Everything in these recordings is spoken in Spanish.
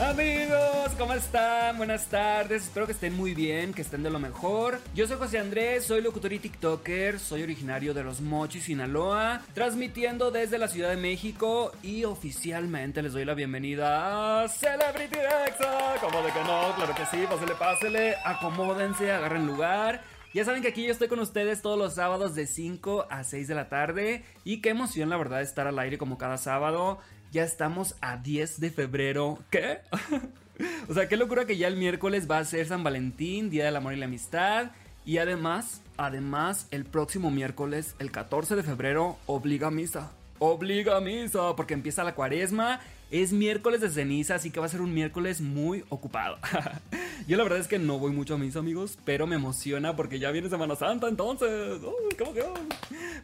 Amigos, ¿cómo están? Buenas tardes, espero que estén muy bien, que estén de lo mejor. Yo soy José Andrés, soy locutor y TikToker, soy originario de Los Mochis, Sinaloa, transmitiendo desde la Ciudad de México y oficialmente les doy la bienvenida a Celebrity Exa. Como de que no, claro que sí, pásele, pásele, acomódense, agarren lugar. Ya saben que aquí yo estoy con ustedes todos los sábados de 5 a 6 de la tarde y qué emoción la verdad estar al aire como cada sábado. Ya estamos a 10 de febrero. ¿Qué? o sea, qué locura que ya el miércoles va a ser San Valentín, Día del Amor y la Amistad. Y además, además, el próximo miércoles, el 14 de febrero, obliga misa. Obliga misa, porque empieza la cuaresma. Es miércoles de ceniza, así que va a ser un miércoles muy ocupado. Yo la verdad es que no voy mucho a misa, amigos, pero me emociona porque ya viene Semana Santa, entonces. ¡Uy!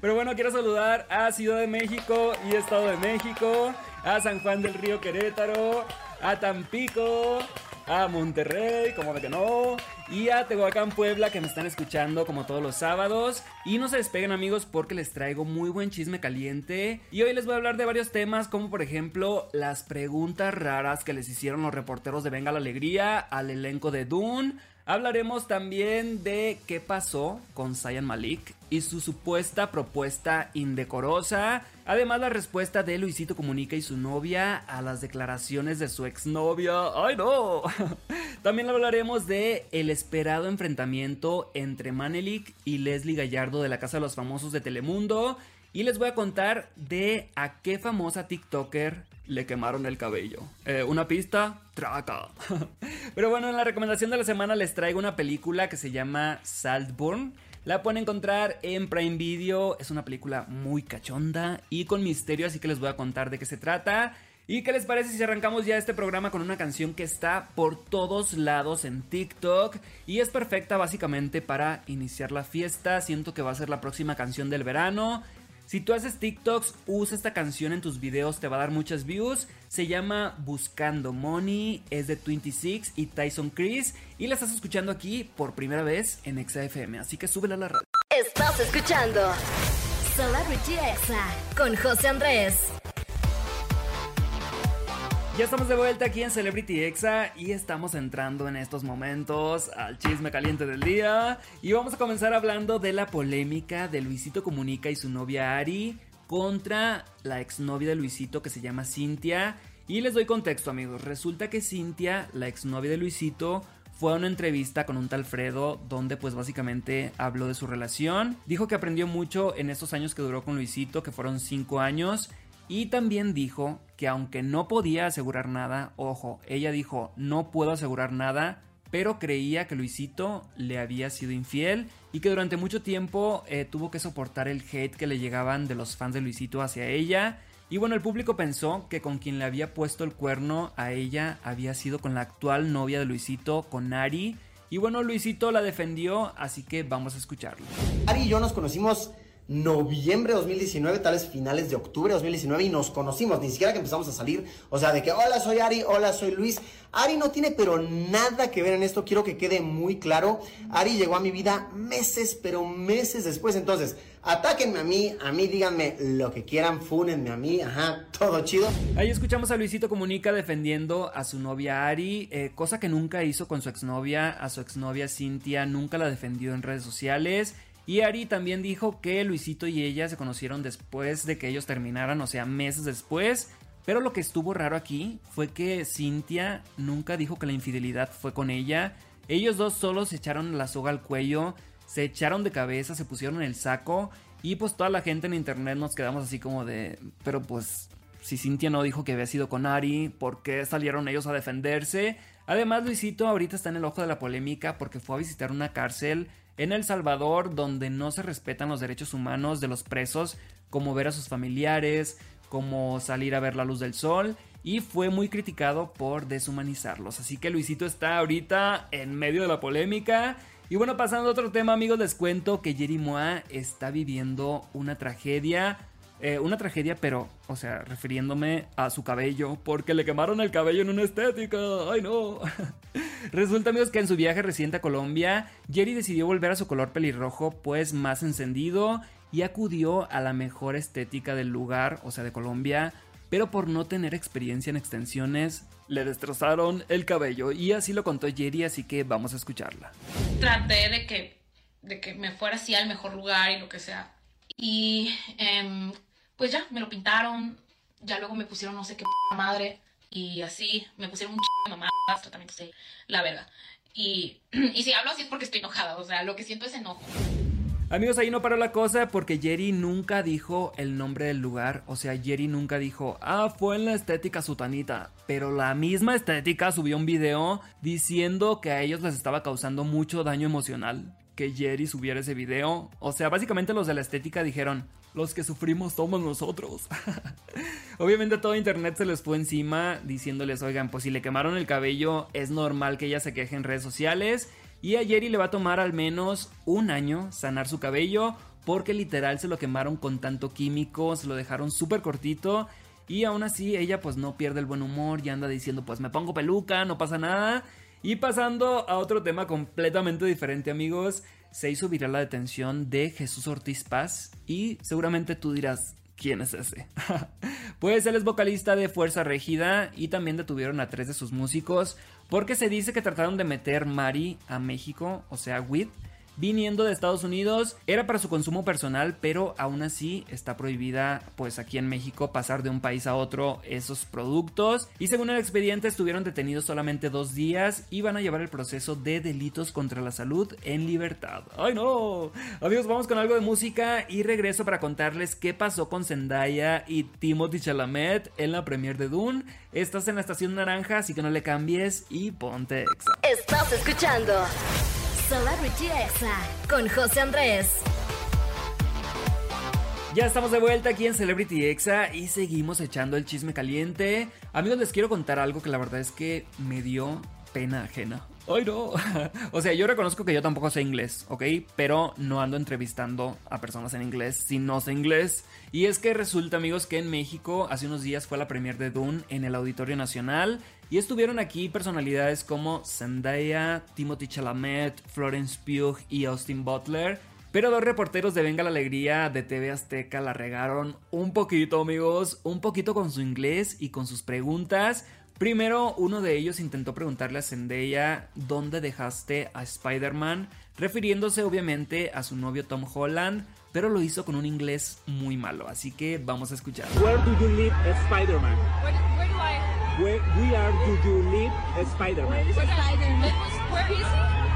Pero bueno, quiero saludar a Ciudad de México y Estado de México, a San Juan del Río Querétaro, a Tampico, a Monterrey, como de que no, y a Tehuacán, Puebla, que me están escuchando como todos los sábados. Y no se despeguen amigos porque les traigo muy buen chisme caliente. Y hoy les voy a hablar de varios temas, como por ejemplo las preguntas raras que les hicieron los reporteros de Venga la Alegría al elenco de Dune Hablaremos también de qué pasó con Zayan Malik y su supuesta propuesta indecorosa. Además, la respuesta de Luisito Comunica y su novia a las declaraciones de su exnovia. ¡Ay, no! También hablaremos de el esperado enfrentamiento entre Manelik y Leslie Gallardo de la Casa de los Famosos de Telemundo. Y les voy a contar de a qué famosa TikToker le quemaron el cabello. Eh, una pista, traca. Pero bueno, en la recomendación de la semana les traigo una película que se llama Saltburn. La pueden encontrar en Prime Video. Es una película muy cachonda y con misterio, así que les voy a contar de qué se trata. ¿Y qué les parece si arrancamos ya este programa con una canción que está por todos lados en TikTok y es perfecta básicamente para iniciar la fiesta? Siento que va a ser la próxima canción del verano. Si tú haces TikToks, usa esta canción en tus videos, te va a dar muchas views. Se llama Buscando Money, es de 26 y Tyson Chris y la estás escuchando aquí por primera vez en XFM, así que súbela a la radio. Estás escuchando Celebrity Exa con José Andrés. Ya estamos de vuelta aquí en Celebrity Exa y estamos entrando en estos momentos al chisme caliente del día. Y vamos a comenzar hablando de la polémica de Luisito Comunica y su novia Ari contra la exnovia de Luisito que se llama Cintia. Y les doy contexto amigos, resulta que Cintia, la exnovia de Luisito, fue a una entrevista con un tal Fredo donde pues básicamente habló de su relación. Dijo que aprendió mucho en estos años que duró con Luisito, que fueron 5 años. Y también dijo que aunque no podía asegurar nada, ojo, ella dijo no puedo asegurar nada, pero creía que Luisito le había sido infiel y que durante mucho tiempo eh, tuvo que soportar el hate que le llegaban de los fans de Luisito hacia ella. Y bueno, el público pensó que con quien le había puesto el cuerno a ella había sido con la actual novia de Luisito, con Ari. Y bueno, Luisito la defendió, así que vamos a escucharlo. Ari y yo nos conocimos noviembre de 2019, tal vez finales de octubre de 2019 y nos conocimos, ni siquiera que empezamos a salir, o sea, de que hola soy Ari, hola soy Luis. Ari no tiene pero nada que ver en esto, quiero que quede muy claro. Ari llegó a mi vida meses, pero meses después, entonces, atáquenme a mí, a mí díganme lo que quieran, fúnenme a mí, ajá, todo chido. Ahí escuchamos a Luisito Comunica defendiendo a su novia Ari, eh, cosa que nunca hizo con su exnovia, a su exnovia Cintia, nunca la defendió en redes sociales. Y Ari también dijo que Luisito y ella se conocieron después de que ellos terminaran, o sea, meses después. Pero lo que estuvo raro aquí fue que Cintia nunca dijo que la infidelidad fue con ella. Ellos dos solo se echaron la soga al cuello, se echaron de cabeza, se pusieron en el saco. Y pues toda la gente en internet nos quedamos así como de... Pero pues si Cintia no dijo que había sido con Ari, ¿por qué salieron ellos a defenderse? Además, Luisito ahorita está en el ojo de la polémica porque fue a visitar una cárcel en El Salvador donde no se respetan los derechos humanos de los presos, como ver a sus familiares, como salir a ver la luz del sol, y fue muy criticado por deshumanizarlos. Así que Luisito está ahorita en medio de la polémica. Y bueno, pasando a otro tema, amigos, les cuento que Jerry Moa está viviendo una tragedia Eh, una tragedia, pero, o sea, refiriéndome a su cabello, porque le quemaron el cabello en una estética. ¡Ay, no! Resulta, amigos, que en su viaje reciente a Colombia, Jerry decidió volver a su color pelirrojo, pues más encendido, y acudió a la mejor estética del lugar, o sea, de Colombia, pero por no tener experiencia en extensiones, le destrozaron el cabello. Y así lo contó Jerry, así que vamos a escucharla. Traté de que, de que me fuera así al mejor lugar y lo que sea. Y em, pues ya, me lo pintaron. Ya luego me pusieron no sé qué madre. Y así, me pusieron un ch de mamadas, tratamientos de la verga. Y, y si hablo así es porque estoy enojada. O sea, lo que siento es enojo. Amigos, ahí no paró la cosa porque Jerry nunca dijo el nombre del lugar. O sea, Jerry nunca dijo, ah, fue en la estética sutanita. Pero la misma estética subió un video diciendo que a ellos les estaba causando mucho daño emocional que Jerry subiera ese video. O sea, básicamente los de la estética dijeron, los que sufrimos somos nosotros. Obviamente todo internet se les fue encima diciéndoles, oigan, pues si le quemaron el cabello, es normal que ella se queje en redes sociales. Y a Jerry le va a tomar al menos un año sanar su cabello porque literal se lo quemaron con tanto químico, se lo dejaron súper cortito. Y aún así ella pues no pierde el buen humor y anda diciendo pues me pongo peluca, no pasa nada. Y pasando a otro tema completamente diferente amigos, se hizo viral la detención de Jesús Ortiz Paz y seguramente tú dirás, ¿quién es ese? pues él es vocalista de Fuerza Régida y también detuvieron a tres de sus músicos porque se dice que trataron de meter Mari a México, o sea, WID, viniendo de Estados Unidos. Era para su consumo personal, pero aún así está prohibida, pues aquí en México, pasar de un país a otro esos productos. Y según el expediente, estuvieron detenidos solamente dos días y van a llevar el proceso de delitos contra la salud en libertad. ¡Ay no! Amigos, vamos con algo de música y regreso para contarles qué pasó con Zendaya y Timothy Chalamet en la premier de Dune. Estás en la estación naranja, así que no le cambies y ponte exa. Estás escuchando Celebrity Exa con José Andrés. Ya estamos de vuelta aquí en Celebrity Exa y seguimos echando el chisme caliente. Amigos, les quiero contar algo que la verdad es que me dio pena ajena. ¡Ay no! o sea, yo reconozco que yo tampoco sé inglés, ¿ok? Pero no ando entrevistando a personas en inglés si no sé inglés. Y es que resulta, amigos, que en México hace unos días fue la premier de Dune en el Auditorio Nacional. Y estuvieron aquí personalidades como Zendaya, Timothy Chalamet, Florence Pugh y Austin Butler. Pero dos reporteros de Venga la Alegría de TV Azteca la regaron un poquito, amigos, un poquito con su inglés y con sus preguntas. Primero, uno de ellos intentó preguntarle a Zendaya dónde dejaste a Spider-Man, refiriéndose obviamente a su novio Tom Holland, pero lo hizo con un inglés muy malo, así que vamos a escuchar. Where do you live, Spider-Man? Where, where, do I? Where, where do you live, Spider-Man? Where is Spider-Man? Where is he?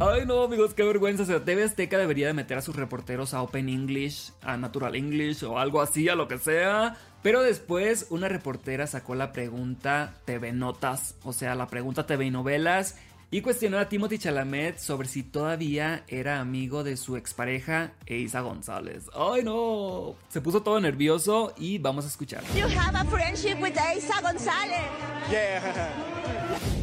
Ay no amigos, qué vergüenza. O sea, TV Azteca debería de meter a sus reporteros a Open English, a Natural English o algo así, a lo que sea. Pero después una reportera sacó la pregunta TV Notas, o sea, la pregunta TV Novelas, y cuestionó a Timothy Chalamet sobre si todavía era amigo de su expareja Eiza González. ¡Ay no! Se puso todo nervioso y vamos a escuchar. You have a friendship with Eiza González. Yeah.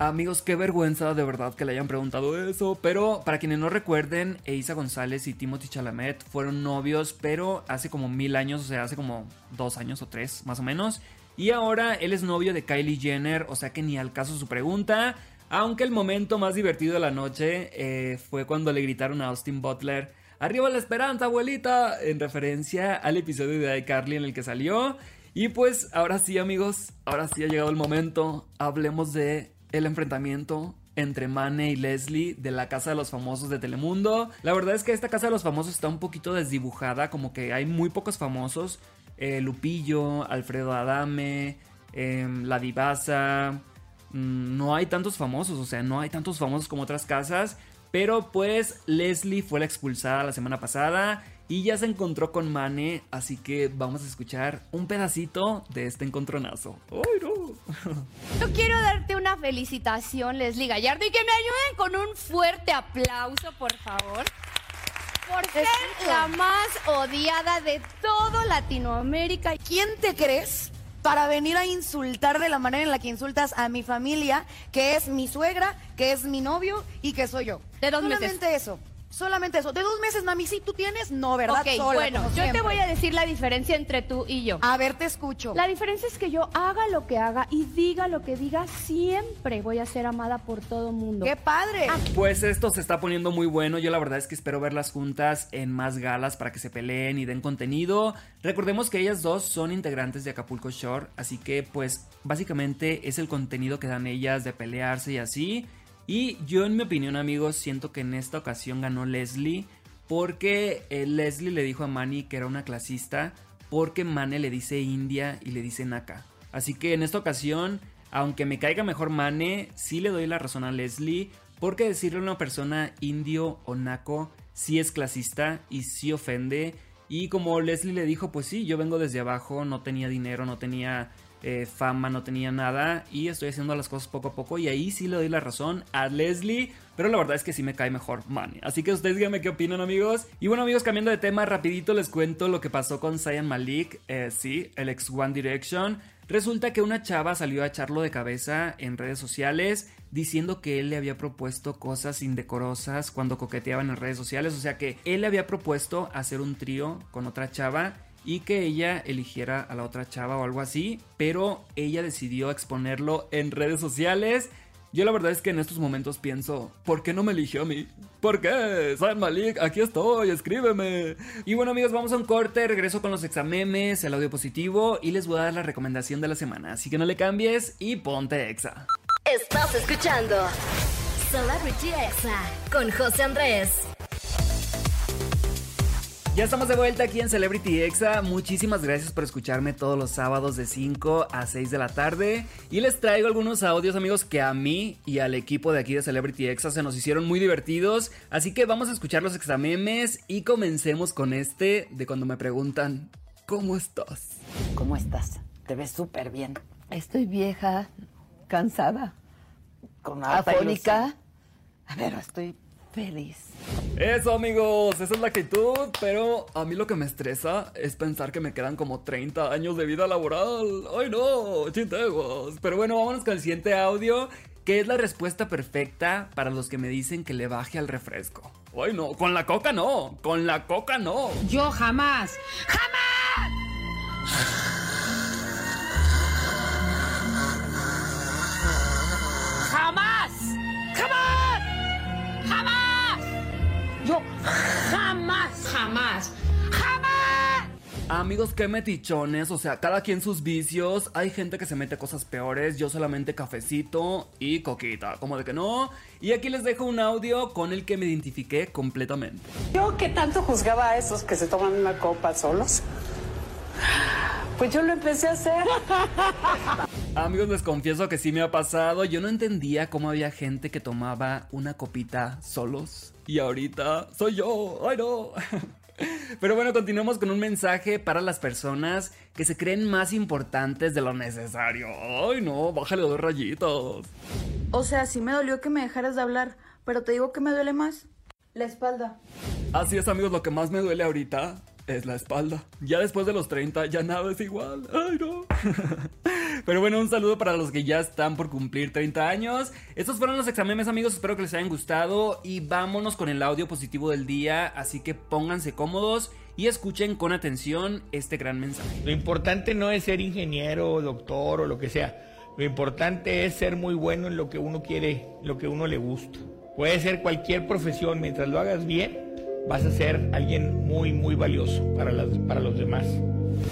Amigos, qué vergüenza de verdad que le hayan preguntado eso. Pero para quienes no recuerden, Eiza González y Timothy Chalamet fueron novios, pero hace como mil años, o sea, hace como dos años o tres más o menos. Y ahora él es novio de Kylie Jenner, o sea que ni al caso su pregunta. Aunque el momento más divertido de la noche eh, fue cuando le gritaron a Austin Butler. ¡Arriba la esperanza, abuelita! En referencia al episodio de iCarly en el que salió. Y pues ahora sí, amigos, ahora sí ha llegado el momento. Hablemos de el enfrentamiento entre Mane y Leslie de la Casa de los Famosos de Telemundo. La verdad es que esta Casa de los Famosos está un poquito desdibujada, como que hay muy pocos famosos. Eh, Lupillo, Alfredo Adame, eh, La Divasa. Mm, no hay tantos famosos, o sea, no hay tantos famosos como otras casas. Pero pues Leslie fue la expulsada la semana pasada y ya se encontró con Mane, así que vamos a escuchar un pedacito de este encontronazo. ¡Ay, no! Yo quiero darte una felicitación, Leslie Gallardo, y que me ayuden con un fuerte aplauso, por favor. Por ser la más odiada de todo Latinoamérica. ¿Quién te crees para venir a insultar de la manera en la que insultas a mi familia, que es mi suegra, que es mi novio y que soy yo? De dos Solamente meses. eso. Solamente eso. De dos meses, mami, sí, tú tienes, no, ¿verdad? Ok, Sola, bueno, yo te voy a decir la diferencia entre tú y yo. A ver, te escucho. La diferencia es que yo haga lo que haga y diga lo que diga, siempre voy a ser amada por todo mundo. ¡Qué padre! Pues esto se está poniendo muy bueno. Yo la verdad es que espero verlas juntas en más galas para que se peleen y den contenido. Recordemos que ellas dos son integrantes de Acapulco Shore, así que pues básicamente es el contenido que dan ellas de pelearse y así. Y yo en mi opinión amigos siento que en esta ocasión ganó Leslie porque eh, Leslie le dijo a Manny que era una clasista porque Mane le dice India y le dice Naka. Así que en esta ocasión, aunque me caiga mejor Mane, sí le doy la razón a Leslie porque decirle a una persona indio o naco sí es clasista y sí ofende. Y como Leslie le dijo, pues sí, yo vengo desde abajo, no tenía dinero, no tenía eh, fama, no tenía nada y estoy haciendo las cosas poco a poco y ahí sí le doy la razón a Leslie, pero la verdad es que sí me cae mejor Manny. Así que ustedes díganme qué opinan amigos. Y bueno amigos, cambiando de tema, rapidito les cuento lo que pasó con Zayn Malik, eh, sí, el ex One Direction. Resulta que una chava salió a echarlo de cabeza en redes sociales diciendo que él le había propuesto cosas indecorosas cuando coqueteaban en redes sociales, o sea que él le había propuesto hacer un trío con otra chava y que ella eligiera a la otra chava o algo así, pero ella decidió exponerlo en redes sociales. Yo la verdad es que en estos momentos pienso, ¿por qué no me eligió a mí? ¿Por qué? San Malik, aquí estoy, escríbeme. Y bueno amigos, vamos a un corte, regreso con los examemes, el audio positivo y les voy a dar la recomendación de la semana. Así que no le cambies y ponte exa. Estás escuchando Celebrity Exa con José Andrés. Ya estamos de vuelta aquí en Celebrity Exa. Muchísimas gracias por escucharme todos los sábados de 5 a 6 de la tarde. Y les traigo algunos audios, amigos, que a mí y al equipo de aquí de Celebrity Exa se nos hicieron muy divertidos. Así que vamos a escuchar los examemes y comencemos con este de cuando me preguntan, ¿cómo estás? ¿Cómo estás? Te ves súper bien. Estoy vieja, cansada, Con afónica, ilusión. pero estoy feliz. Eso amigos, esa es la actitud, pero a mí lo que me estresa es pensar que me quedan como 30 años de vida laboral. Ay no, chintegos. Pero bueno, vámonos con el siguiente audio, que es la respuesta perfecta para los que me dicen que le baje al refresco. Ay no, con la coca no, con la coca no. Yo jamás, jamás, Amigos, qué metichones, o sea, cada quien sus vicios. Hay gente que se mete cosas peores, yo solamente cafecito y coquita, como de que no. Y aquí les dejo un audio con el que me identifiqué completamente. Yo que tanto juzgaba a esos que se toman una copa solos, pues yo lo empecé a hacer. Amigos, les confieso que sí me ha pasado. Yo no entendía cómo había gente que tomaba una copita solos. Y ahorita soy yo. ¡Ay no! Pero bueno, continuamos con un mensaje para las personas que se creen más importantes de lo necesario. ¡Ay no! Bájale dos rayitos. O sea, sí me dolió que me dejaras de hablar, pero te digo que me duele más. La espalda. Así es, amigos, lo que más me duele ahorita es la espalda. Ya después de los 30 ya nada es igual. ¡Ay no! Pero bueno, un saludo para los que ya están por cumplir 30 años. Estos fueron los exámenes, amigos. Espero que les hayan gustado. Y vámonos con el audio positivo del día. Así que pónganse cómodos y escuchen con atención este gran mensaje. Lo importante no es ser ingeniero, doctor o lo que sea. Lo importante es ser muy bueno en lo que uno quiere, lo que uno le gusta. Puede ser cualquier profesión, mientras lo hagas bien, vas a ser alguien muy, muy valioso para, las, para los demás.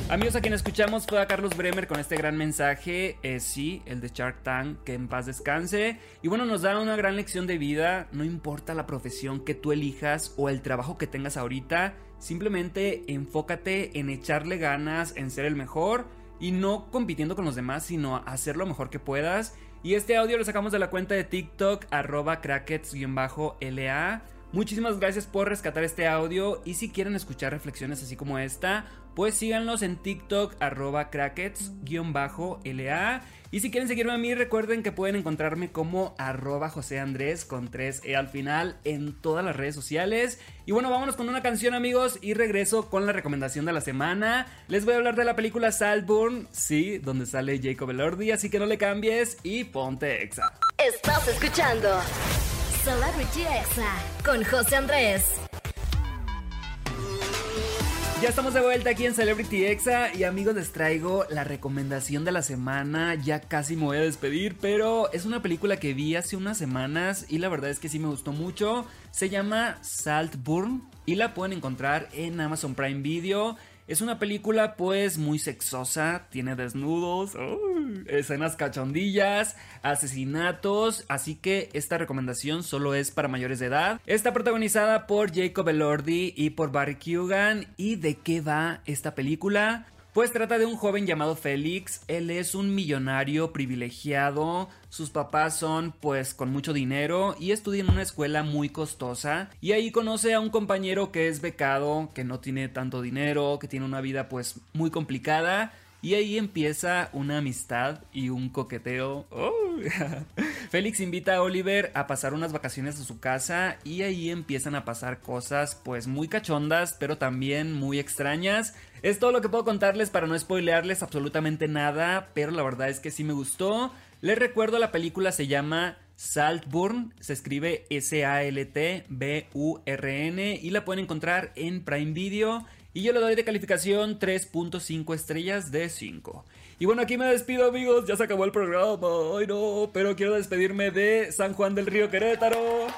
Amigos, a quien escuchamos fue a Carlos Bremer con este gran mensaje. Eh, sí, el de Shark Tank, que en paz descanse. Y bueno, nos da una gran lección de vida. No importa la profesión que tú elijas o el trabajo que tengas ahorita, simplemente enfócate en echarle ganas, en ser el mejor y no compitiendo con los demás, sino hacer lo mejor que puedas. Y este audio lo sacamos de la cuenta de TikTok, arroba crackets-la. Muchísimas gracias por rescatar este audio y si quieren escuchar reflexiones así como esta, pues síganlos en TikTok arroba crackets-la. Y si quieren seguirme a mí, recuerden que pueden encontrarme como arroba José Andrés con 3E al final en todas las redes sociales. Y bueno, vámonos con una canción amigos y regreso con la recomendación de la semana. Les voy a hablar de la película Saltburn, sí, donde sale Jacob Elordi, así que no le cambies y ponte exa. Estás escuchando Celebrity Exa con José Andrés. Ya estamos de vuelta aquí en Celebrity Exa y amigos les traigo la recomendación de la semana. Ya casi me voy a despedir, pero es una película que vi hace unas semanas y la verdad es que sí me gustó mucho. Se llama Saltburn y la pueden encontrar en Amazon Prime Video. Es una película pues muy sexosa, tiene desnudos, escenas cachondillas, asesinatos, así que esta recomendación solo es para mayores de edad. Está protagonizada por Jacob Elordi y por Barry Keoghan. ¿Y de qué va esta película? Pues trata de un joven llamado Félix, él es un millonario privilegiado, sus papás son pues con mucho dinero y estudia en una escuela muy costosa. Y ahí conoce a un compañero que es becado, que no tiene tanto dinero, que tiene una vida pues muy complicada y ahí empieza una amistad y un coqueteo. ¡Oh! Félix invita a Oliver a pasar unas vacaciones a su casa y ahí empiezan a pasar cosas pues muy cachondas pero también muy extrañas. Es todo lo que puedo contarles para no spoilearles absolutamente nada, pero la verdad es que sí me gustó. Les recuerdo la película se llama Saltburn, se escribe S-A-L-T-B-U-R-N y la pueden encontrar en Prime Video. Y yo le doy de calificación 3.5 estrellas de 5. Y bueno, aquí me despido amigos, ya se acabó el programa, ay no, pero quiero despedirme de San Juan del Río Querétaro,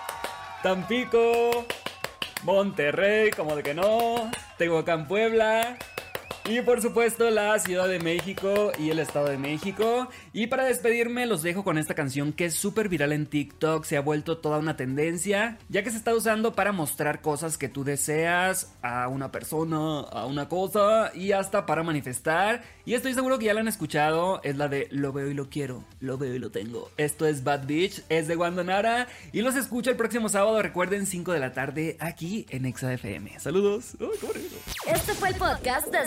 Tampico, Monterrey, como de que no, Tehuacán Puebla, y por supuesto la Ciudad de México y el Estado de México. Y para despedirme los dejo con esta canción que es súper viral en TikTok, se ha vuelto toda una tendencia, ya que se está usando para mostrar cosas que tú deseas a una persona, a una cosa y hasta para manifestar. Y estoy seguro que ya la han escuchado, es la de Lo veo y lo quiero, lo veo y lo tengo. Esto es Bad Bitch, es de Guandanara y los escucho el próximo sábado, recuerden 5 de la tarde aquí en Exa FM. Saludos. Ay, qué. Este fue el podcast de